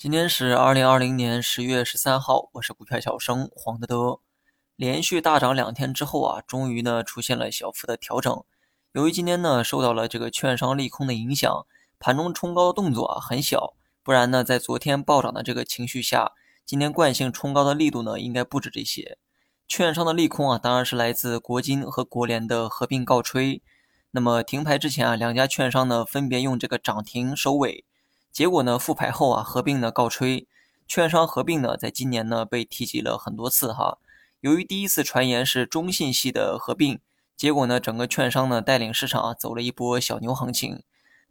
今天是二零二零年十月十三号，我是股票小生黄德德。连续大涨两天之后啊，终于呢出现了小幅的调整。由于今天呢受到了这个券商利空的影响，盘中冲高的动作啊很小，不然呢在昨天暴涨的这个情绪下，今天惯性冲高的力度呢应该不止这些。券商的利空啊，当然是来自国金和国联的合并告吹。那么停牌之前啊，两家券商呢分别用这个涨停收尾。结果呢，复牌后啊，合并呢告吹，券商合并呢，在今年呢被提及了很多次哈。由于第一次传言是中信系的合并，结果呢，整个券商呢带领市场啊走了一波小牛行情。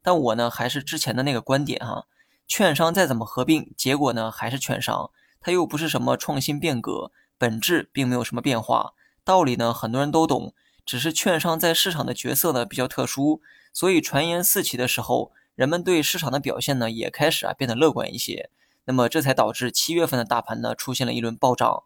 但我呢还是之前的那个观点哈，券商再怎么合并，结果呢还是券商，它又不是什么创新变革，本质并没有什么变化。道理呢很多人都懂，只是券商在市场的角色呢比较特殊，所以传言四起的时候。人们对市场的表现呢也开始啊变得乐观一些，那么这才导致七月份的大盘呢出现了一轮暴涨。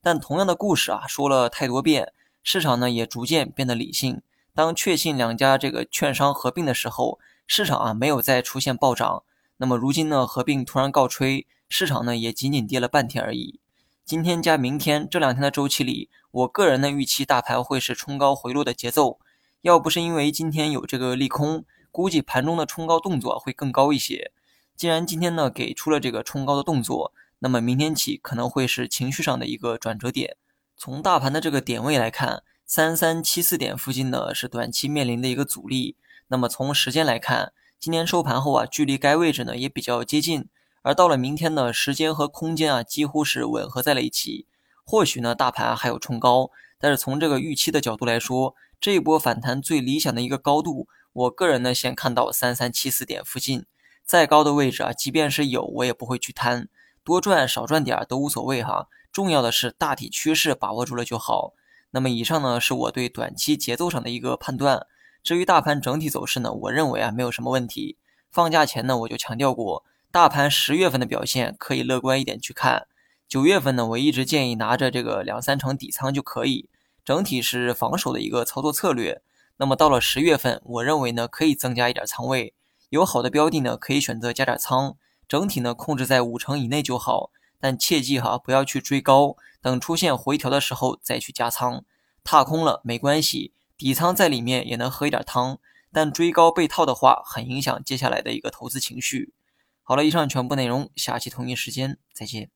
但同样的故事啊说了太多遍，市场呢也逐渐变得理性。当确信两家这个券商合并的时候，市场啊没有再出现暴涨。那么如今呢合并突然告吹，市场呢也仅仅跌了半天而已。今天加明天这两天的周期里，我个人的预期大盘会是冲高回落的节奏。要不是因为今天有这个利空。估计盘中的冲高动作会更高一些。既然今天呢给出了这个冲高的动作，那么明天起可能会是情绪上的一个转折点。从大盘的这个点位来看，三三七四点附近呢是短期面临的一个阻力。那么从时间来看，今天收盘后啊，距离该位置呢也比较接近。而到了明天呢，时间和空间啊几乎是吻合在了一起。或许呢大盘还有冲高，但是从这个预期的角度来说，这一波反弹最理想的一个高度。我个人呢，先看到三三七四点附近，再高的位置啊，即便是有，我也不会去贪，多赚少赚点都无所谓哈。重要的是大体趋势把握住了就好。那么以上呢，是我对短期节奏上的一个判断。至于大盘整体走势呢，我认为啊，没有什么问题。放假前呢，我就强调过，大盘十月份的表现可以乐观一点去看。九月份呢，我一直建议拿着这个两三成底仓就可以，整体是防守的一个操作策略。那么到了十月份，我认为呢可以增加一点仓位，有好的标的呢可以选择加点仓，整体呢控制在五成以内就好。但切记哈，不要去追高，等出现回调的时候再去加仓。踏空了没关系，底仓在里面也能喝一点汤。但追高被套的话，很影响接下来的一个投资情绪。好了，以上全部内容，下期同一时间再见。